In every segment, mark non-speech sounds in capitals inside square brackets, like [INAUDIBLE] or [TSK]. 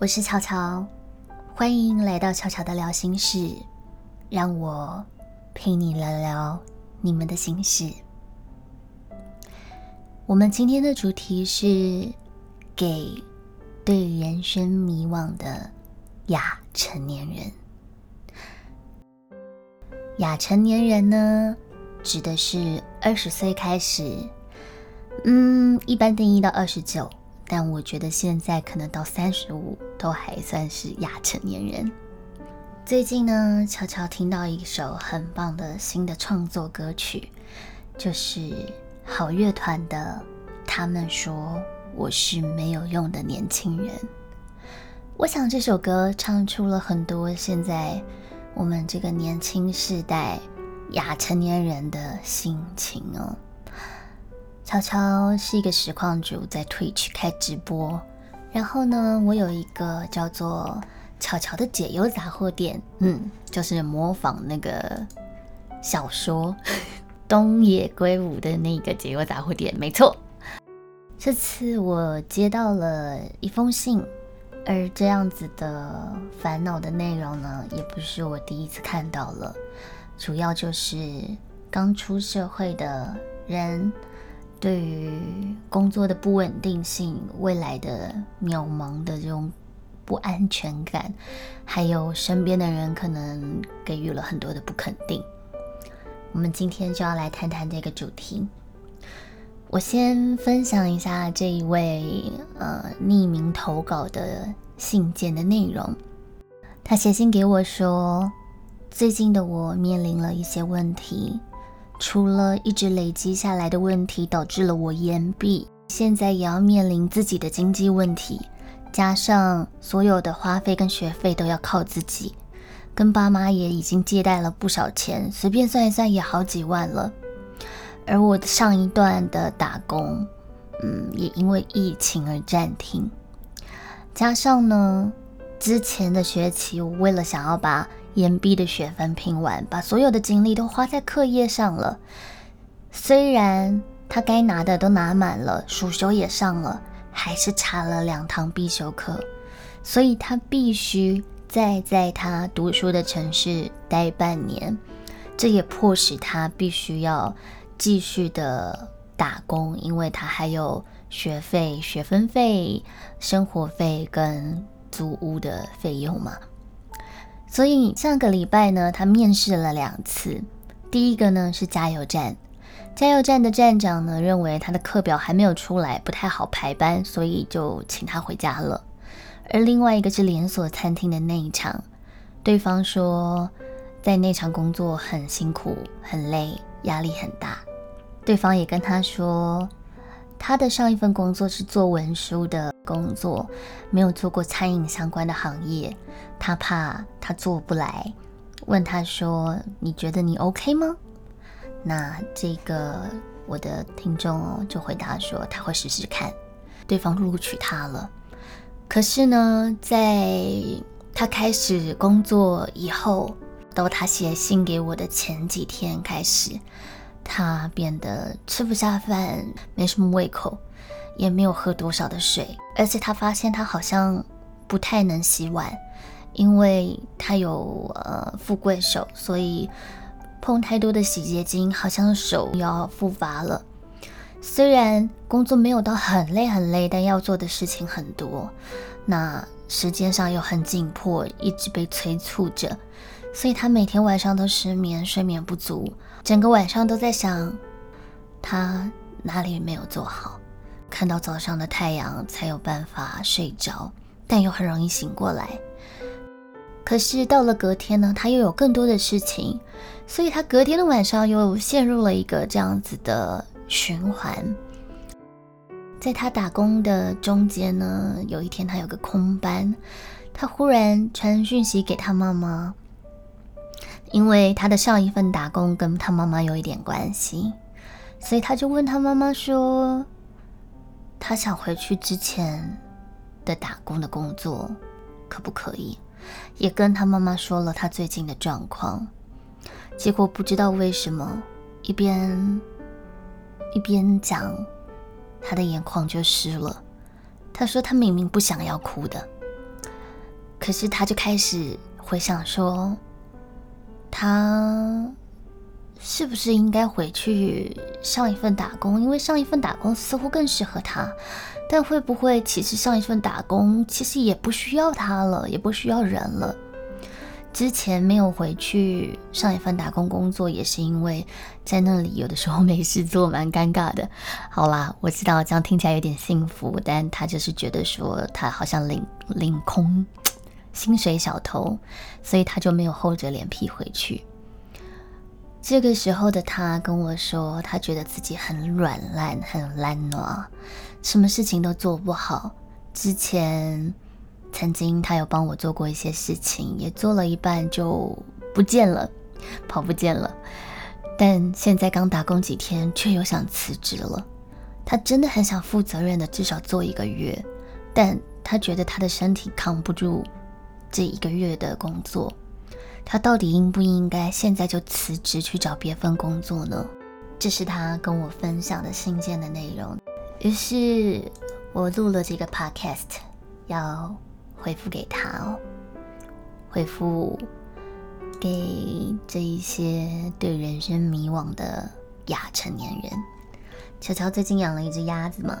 我是巧巧，欢迎来到巧巧的聊心事，让我陪你聊聊你们的心事。我们今天的主题是给对人生迷惘的亚成年人。亚成年人呢，指的是二十岁开始，嗯，一般定义到二十九。但我觉得现在可能到三十五都还算是亚成年人。最近呢，悄悄听到一首很棒的新的创作歌曲，就是好乐团的《他们说我是没有用的年轻人》。我想这首歌唱出了很多现在我们这个年轻世代亚成年人的心情哦。悄悄是一个实况主，在 Twitch 开直播。然后呢，我有一个叫做“巧巧”的解忧杂货店，嗯，就是模仿那个小说东野圭吾的那个解忧杂货店，没错。这次我接到了一封信，而这样子的烦恼的内容呢，也不是我第一次看到了，主要就是刚出社会的人。对于工作的不稳定性、未来的渺茫的这种不安全感，还有身边的人可能给予了很多的不肯定，我们今天就要来谈谈这个主题。我先分享一下这一位呃匿名投稿的信件的内容。他写信给我说，最近的我面临了一些问题。除了一直累积下来的问题导致了我延毕，现在也要面临自己的经济问题，加上所有的花费跟学费都要靠自己，跟爸妈也已经借贷了不少钱，随便算一算也好几万了。而我上一段的打工，嗯，也因为疫情而暂停，加上呢，之前的学期我为了想要把延毕的学分拼完，把所有的精力都花在课业上了。虽然他该拿的都拿满了，暑修也上了，还是差了两堂必修课，所以他必须再在他读书的城市待半年。这也迫使他必须要继续的打工，因为他还有学费、学分费、生活费跟租屋的费用嘛。所以上个礼拜呢，他面试了两次。第一个呢是加油站，加油站的站长呢认为他的课表还没有出来，不太好排班，所以就请他回家了。而另外一个是连锁餐厅的内场，对方说在内场工作很辛苦、很累、压力很大。对方也跟他说，他的上一份工作是做文书的工作，没有做过餐饮相关的行业。他怕他做不来，问他说：“你觉得你 OK 吗？”那这个我的听众就回答说：“他会试试看。”对方录取他了。可是呢，在他开始工作以后，到他写信给我的前几天开始，他变得吃不下饭，没什么胃口，也没有喝多少的水，而且他发现他好像不太能洗碗。因为他有呃富贵手，所以碰太多的洗洁精，好像手要复发了。虽然工作没有到很累很累，但要做的事情很多，那时间上又很紧迫，一直被催促着，所以他每天晚上都失眠，睡眠不足，整个晚上都在想他哪里没有做好。看到早上的太阳才有办法睡着，但又很容易醒过来。可是到了隔天呢，他又有更多的事情，所以他隔天的晚上又陷入了一个这样子的循环。在他打工的中间呢，有一天他有个空班，他忽然传讯息给他妈妈，因为他的上一份打工跟他妈妈有一点关系，所以他就问他妈妈说，他想回去之前的打工的工作，可不可以？也跟他妈妈说了他最近的状况，结果不知道为什么，一边一边讲，他的眼眶就湿了。他说他明明不想要哭的，可是他就开始回想说，他是不是应该回去上一份打工？因为上一份打工似乎更适合他。但会不会其实上一份打工其实也不需要他了，也不需要人了？之前没有回去上一份打工工作，也是因为在那里有的时候没事做，蛮尴尬的。好啦，我知道这样听起来有点幸福，但他就是觉得说他好像领领空 [TSK] 薪水小偷，所以他就没有厚着脸皮回去。这个时候的他跟我说，他觉得自己很软烂，很懒惰。什么事情都做不好。之前曾经他有帮我做过一些事情，也做了一半就不见了，跑不见了。但现在刚打工几天，却又想辞职了。他真的很想负责任的，至少做一个月，但他觉得他的身体扛不住这一个月的工作。他到底应不应该现在就辞职去找别份工作呢？这是他跟我分享的信件的内容。于是我录了这个 podcast，要回复给他哦，回复给这一些对人生迷惘的亚成年人。乔乔最近养了一只鸭子嘛，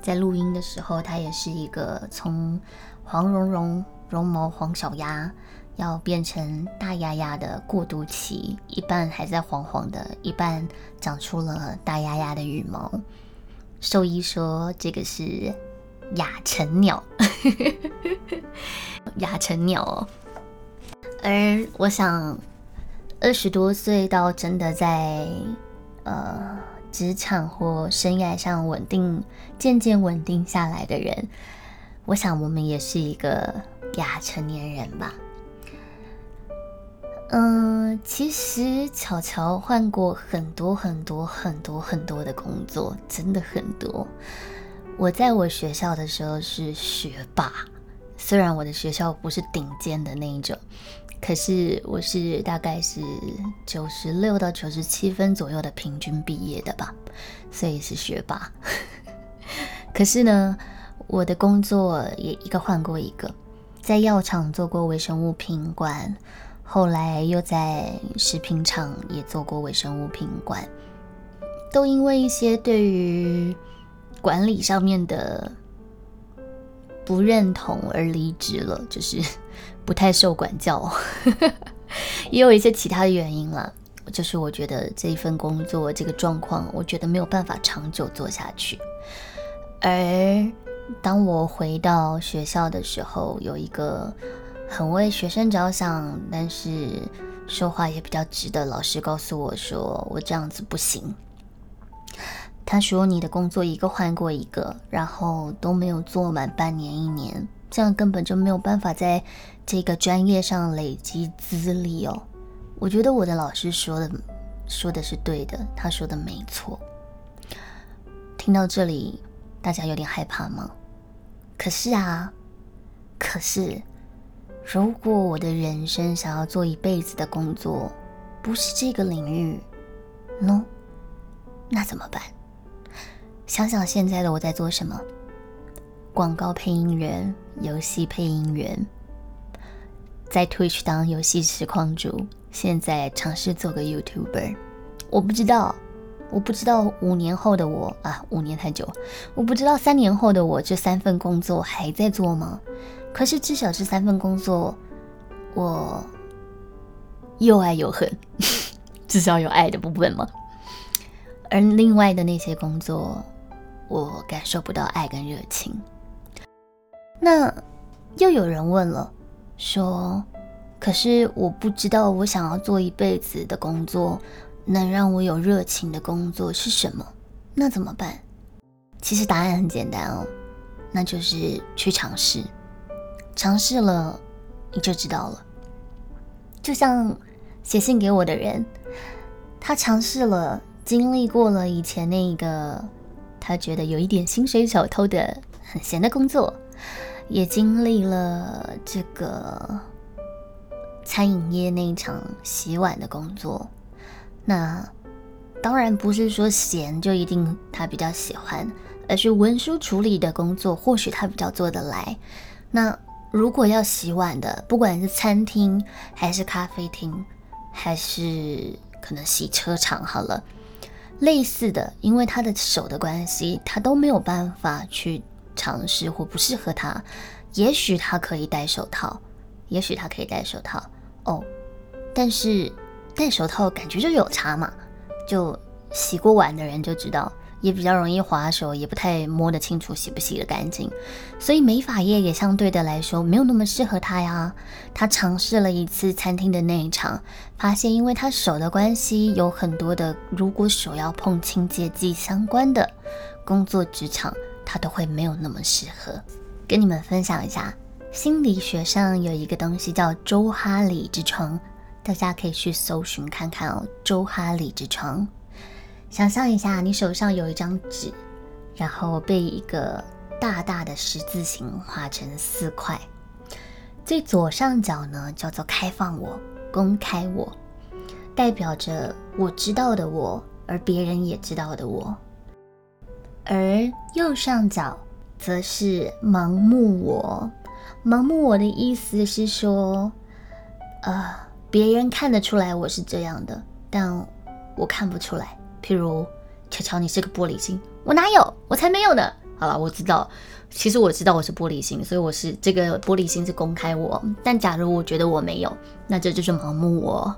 在录音的时候，它也是一个从黄茸茸、绒毛黄小鸭，要变成大丫丫的过渡期，一半还在黄黄的，一半长出了大丫丫的羽毛。兽医说这个是亚成鸟，[LAUGHS] 亚成鸟哦。而我想，二十多岁到真的在呃职场或生涯上稳定、渐渐稳定下来的人，我想我们也是一个亚成年人吧。嗯，其实巧巧换过很多很多很多很多的工作，真的很多。我在我学校的时候是学霸，虽然我的学校不是顶尖的那一种，可是我是大概是九十六到九十七分左右的平均毕业的吧，所以是学霸。[LAUGHS] 可是呢，我的工作也一个换过一个，在药厂做过微生物品管。后来又在食品厂也做过微生物品管，都因为一些对于管理上面的不认同而离职了，就是不太受管教，[LAUGHS] 也有一些其他的原因了。就是我觉得这一份工作这个状况，我觉得没有办法长久做下去。而当我回到学校的时候，有一个。很为学生着想，但是说话也比较直的老师告诉我说：“我这样子不行。”他说：“你的工作一个换过一个，然后都没有做满半年一年，这样根本就没有办法在这个专业上累积资历哦。”我觉得我的老师说的说的是对的，他说的没错。听到这里，大家有点害怕吗？可是啊，可是。如果我的人生想要做一辈子的工作，不是这个领域，no，那怎么办？想想现在的我在做什么：广告配音员、游戏配音员，在 Twitch 当游戏实况主，现在尝试做个 YouTuber。我不知道，我不知道五年后的我啊，五年太久，我不知道三年后的我这三份工作还在做吗？可是至少这三份工作，我又爱又恨，[LAUGHS] 至少有爱的部分嘛。而另外的那些工作，我感受不到爱跟热情。那又有人问了，说：“可是我不知道我想要做一辈子的工作，能让我有热情的工作是什么？那怎么办？”其实答案很简单哦，那就是去尝试。尝试了，你就知道了。就像写信给我的人，他尝试了，经历过了以前那个他觉得有一点薪水小偷的很闲的工作，也经历了这个餐饮业那一场洗碗的工作。那当然不是说闲就一定他比较喜欢，而是文书处理的工作或许他比较做得来。那。如果要洗碗的，不管是餐厅还是咖啡厅，还是可能洗车场，好了，类似的，因为他的手的关系，他都没有办法去尝试或不适合他。也许他可以戴手套，也许他可以戴手套哦，但是戴手套感觉就有差嘛，就洗过碗的人就知道。也比较容易滑手，也不太摸得清楚洗不洗得干净，所以美发液也相对的来说没有那么适合他呀。他尝试了一次餐厅的那一场，发现因为他手的关系，有很多的如果手要碰清洁剂相关的工作职场，他都会没有那么适合。跟你们分享一下，心理学上有一个东西叫周哈里之窗，大家可以去搜寻看看哦，周哈里之窗。想象一下，你手上有一张纸，然后被一个大大的十字形划成四块。最左上角呢叫做“开放我”，公开我，代表着我知道的我，而别人也知道的我。而右上角则是“盲目我”，盲目我的意思是说，呃，别人看得出来我是这样的，但我看不出来。譬如，巧巧，你是个玻璃心，我哪有？我才没有呢。好了，我知道，其实我知道我是玻璃心，所以我是这个玻璃心是公开我。但假如我觉得我没有，那这就是盲目我。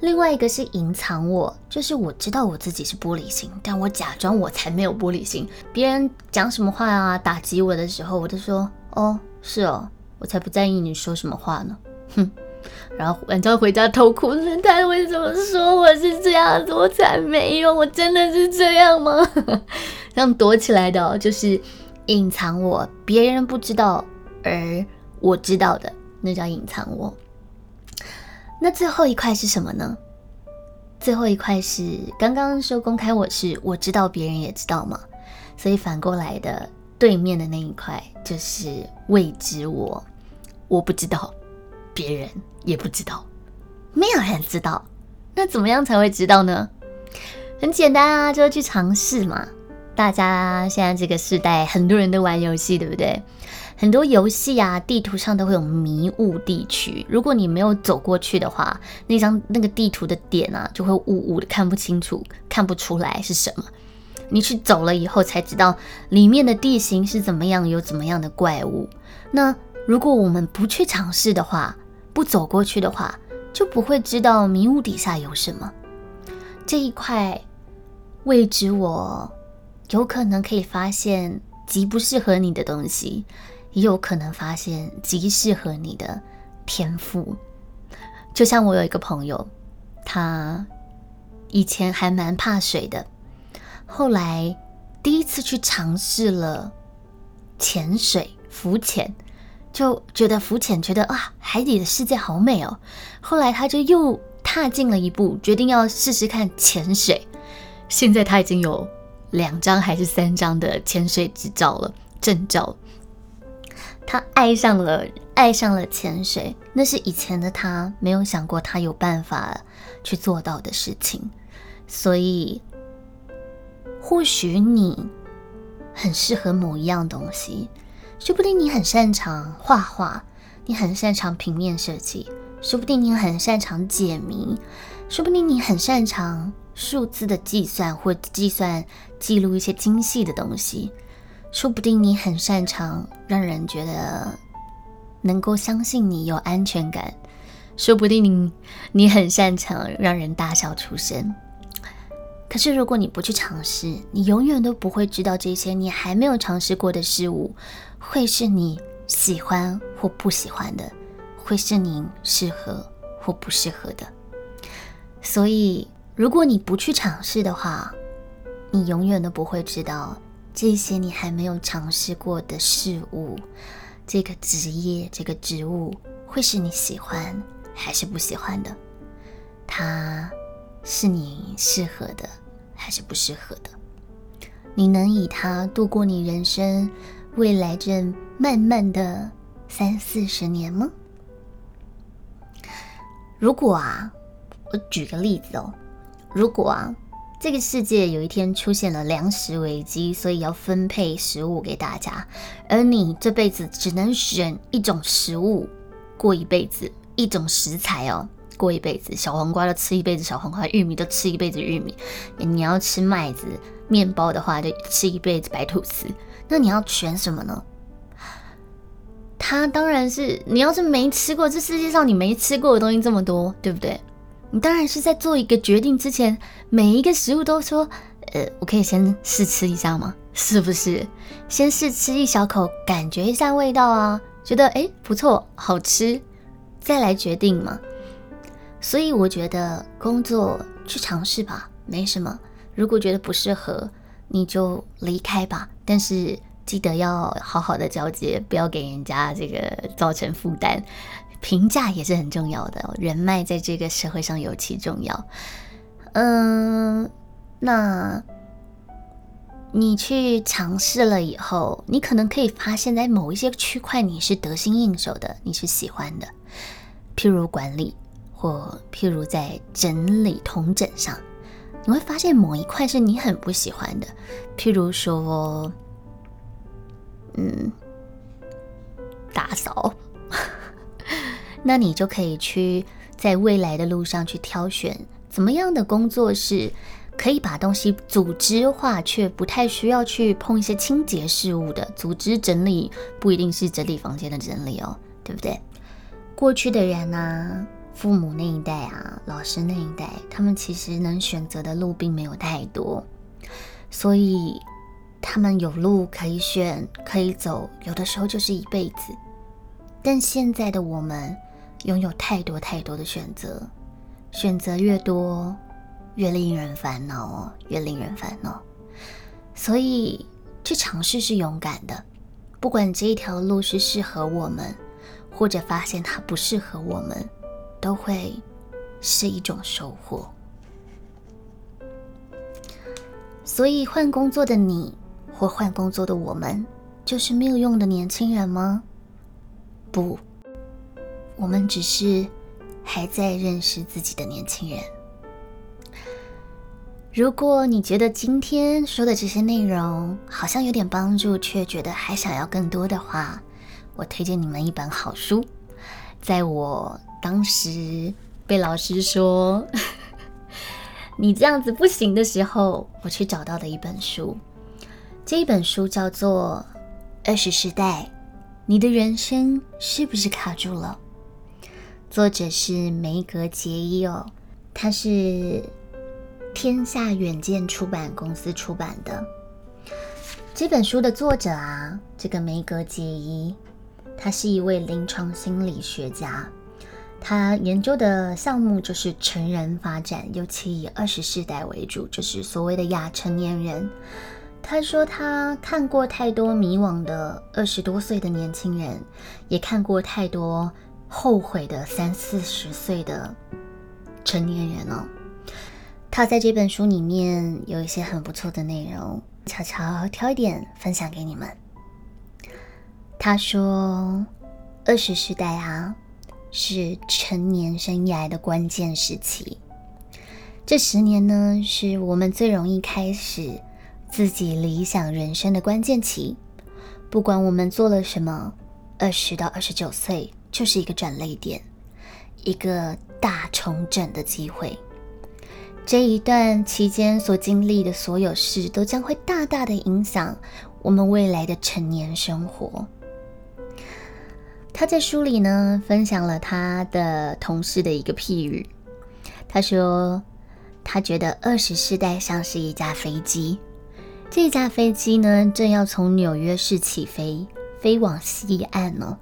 另外一个是隐藏我，就是我知道我自己是玻璃心，但我假装我才没有玻璃心。别人讲什么话啊，打击我的时候，我就说，哦，是哦，我才不在意你说什么话呢。哼。然后晚上回家偷哭，那他为什么说我是这样子？我才没有，我真的是这样吗？[LAUGHS] 这样躲起来的，就是隐藏我，别人不知道，而我知道的，那叫隐藏我。那最后一块是什么呢？最后一块是刚刚说公开我是我知道，别人也知道嘛，所以反过来的对面的那一块就是未知我，我不知道。别人也不知道，没有人知道，那怎么样才会知道呢？很简单啊，就是去尝试嘛。大家现在这个时代，很多人都玩游戏，对不对？很多游戏啊，地图上都会有迷雾地区。如果你没有走过去的话，那张那个地图的点啊，就会雾雾的，看不清楚，看不出来是什么。你去走了以后，才知道里面的地形是怎么样，有怎么样的怪物。那如果我们不去尝试的话，不走过去的话，就不会知道迷雾底下有什么。这一块位置，我有可能可以发现极不适合你的东西，也有可能发现极适合你的天赋。就像我有一个朋友，他以前还蛮怕水的，后来第一次去尝试了潜水、浮潜。就觉得浮潜，觉得啊，海底的世界好美哦。后来他就又踏进了一步，决定要试试看潜水。现在他已经有两张还是三张的潜水执照了，证照。他爱上了，爱上了潜水，那是以前的他没有想过他有办法去做到的事情。所以，或许你很适合某一样东西。说不定你很擅长画画，你很擅长平面设计，说不定你很擅长解谜，说不定你很擅长数字的计算或计算记录一些精细的东西，说不定你很擅长让人觉得能够相信你有安全感，说不定你你很擅长让人大笑出声。可是如果你不去尝试，你永远都不会知道这些你还没有尝试过的事物。会是你喜欢或不喜欢的，会是你适合或不适合的。所以，如果你不去尝试的话，你永远都不会知道这些你还没有尝试过的事物，这个职业、这个职务会是你喜欢还是不喜欢的，它是你适合的还是不适合的，你能以它度过你人生。未来这漫漫的三四十年吗？如果啊，我举个例子哦，如果啊，这个世界有一天出现了粮食危机，所以要分配食物给大家，而你这辈子只能选一种食物过一辈子，一种食材哦过一辈子。小黄瓜就吃一辈子小黄瓜，玉米就吃一辈子玉米。你要吃麦子面包的话，就吃一辈子白吐司。那你要选什么呢？他当然是你要是没吃过，这世界上你没吃过的东西这么多，对不对？你当然是在做一个决定之前，每一个食物都说，呃，我可以先试吃一下吗？[LAUGHS] 是不是？先试吃一小口，感觉一下味道啊，觉得诶不错，好吃，再来决定嘛。所以我觉得工作去尝试吧，没什么。如果觉得不适合，你就离开吧。但是记得要好好的交接，不要给人家这个造成负担。评价也是很重要的，人脉在这个社会上尤其重要。嗯，那你去尝试了以后，你可能可以发现，在某一些区块你是得心应手的，你是喜欢的，譬如管理，或譬如在整理同整上，你会发现某一块是你很不喜欢的，譬如说，嗯，打扫。[LAUGHS] 那你就可以去在未来的路上去挑选怎么样的工作是可以把东西组织化，却不太需要去碰一些清洁事务的。组织整理不一定是整理房间的整理哦，对不对？过去的人呢，父母那一代啊，老师那一代，他们其实能选择的路并没有太多，所以他们有路可以选，可以走，有的时候就是一辈子。但现在的我们。拥有太多太多的选择，选择越多，越令人烦恼哦，越令人烦恼。所以去尝试是勇敢的，不管这一条路是适合我们，或者发现它不适合我们，都会是一种收获。所以换工作的你，或换工作的我们，就是没有用的年轻人吗？不。我们只是还在认识自己的年轻人。如果你觉得今天说的这些内容好像有点帮助，却觉得还想要更多的话，我推荐你们一本好书。在我当时被老师说 [LAUGHS] 你这样子不行的时候，我去找到的一本书。这一本书叫做《二十世代》，你的人生是不是卡住了？作者是梅格杰伊哦，他是天下远见出版公司出版的这本书的作者啊。这个梅格杰伊，他是一位临床心理学家，他研究的项目就是成人发展，尤其以二十世代为主，就是所谓的亚成年人。他说他看过太多迷惘的二十多岁的年轻人，也看过太多。后悔的三四十岁的成年人哦，他在这本书里面有一些很不错的内容，悄悄挑一点分享给你们。他说，二十世代啊，是成年生涯的关键时期。这十年呢，是我们最容易开始自己理想人生的关键期。不管我们做了什么，二十到二十九岁。就是一个转泪点，一个大重整的机会。这一段期间所经历的所有事，都将会大大的影响我们未来的成年生活。他在书里呢，分享了他的同事的一个譬喻。他说，他觉得二十世代像是一架飞机，这架飞机呢，正要从纽约市起飞，飞往西岸呢。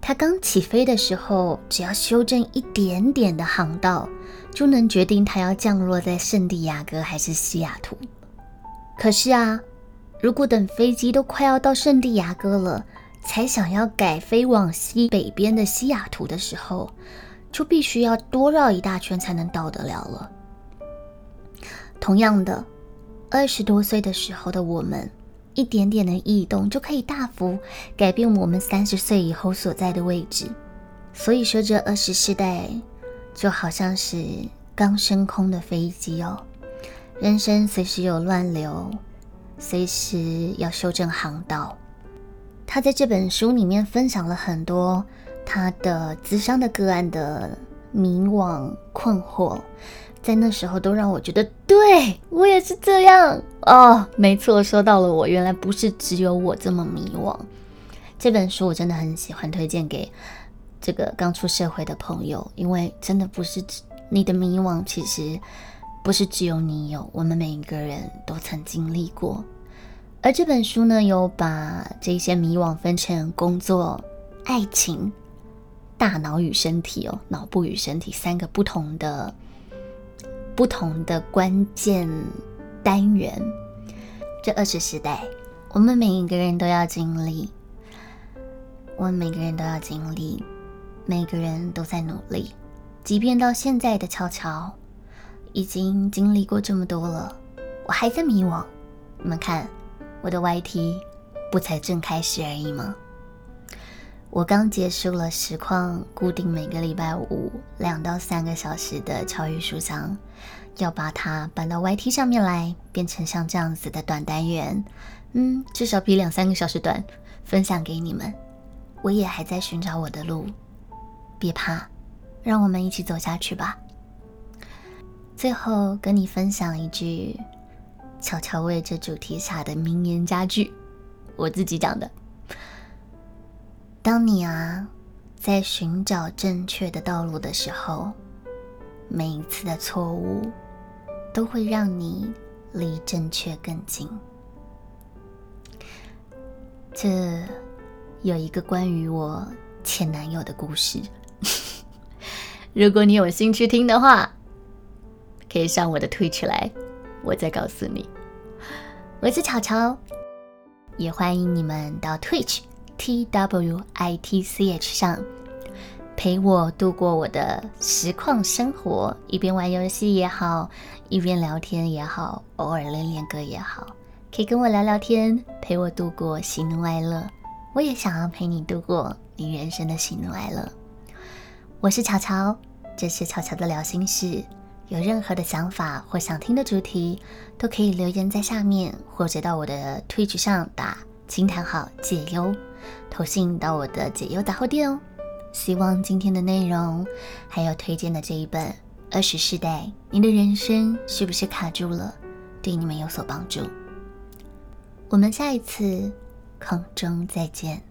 它刚起飞的时候，只要修正一点点的航道，就能决定它要降落在圣地亚哥还是西雅图。可是啊，如果等飞机都快要到圣地亚哥了，才想要改飞往西北边的西雅图的时候，就必须要多绕一大圈才能到得了了。同样的，二十多岁的时候的我们。一点点的异动就可以大幅改变我们三十岁以后所在的位置。所以说，这二十世代就好像是刚升空的飞机哦，人生随时有乱流，随时要修正航道。他在这本书里面分享了很多他的咨商的个案的迷惘困惑，在那时候都让我觉得，对我也是这样哦，没错，说到了我，原来不是只有我这么迷惘。这本书我真的很喜欢，推荐给这个刚出社会的朋友，因为真的不是只你的迷惘，其实。不是只有你有，我们每一个人都曾经历过。而这本书呢，有把这些迷惘分成工作、爱情、大脑与身体哦，脑部与身体三个不同的、不同的关键单元。这二十时代，我们每一个人都要经历，我们每个人都要经历，每个人都在努力，即便到现在的悄悄。已经经历过这么多了，我还在迷惘。你们看，我的 YT 不才正开始而已吗？我刚结束了实况，固定每个礼拜五两到三个小时的超越书香，要把它搬到 YT 上面来，变成像这样子的短单元。嗯，至少比两三个小时短，分享给你们。我也还在寻找我的路，别怕，让我们一起走下去吧。最后跟你分享一句悄悄为这主题下的名言佳句，我自己讲的。当你啊在寻找正确的道路的时候，每一次的错误都会让你离正确更近。这有一个关于我前男友的故事，[LAUGHS] 如果你有兴趣听的话。可以上我的 Twitch 来，我再告诉你。我是巧巧，也欢迎你们到 Twitch T W I T C H 上陪我度过我的实况生活，一边玩游戏也好，一边聊天也好，偶尔练练歌也好，可以跟我聊聊天，陪我度过喜怒哀乐。我也想要陪你度过你人生的喜怒哀乐。我是巧巧，这是巧巧的聊心事。有任何的想法或想听的主题，都可以留言在下面，或者到我的 Twitch 上打惊叹号解忧，投信到我的解忧杂货店哦。希望今天的内容，还有推荐的这一本《二十世代》，你的人生是不是卡住了？对你们有所帮助。我们下一次空中再见。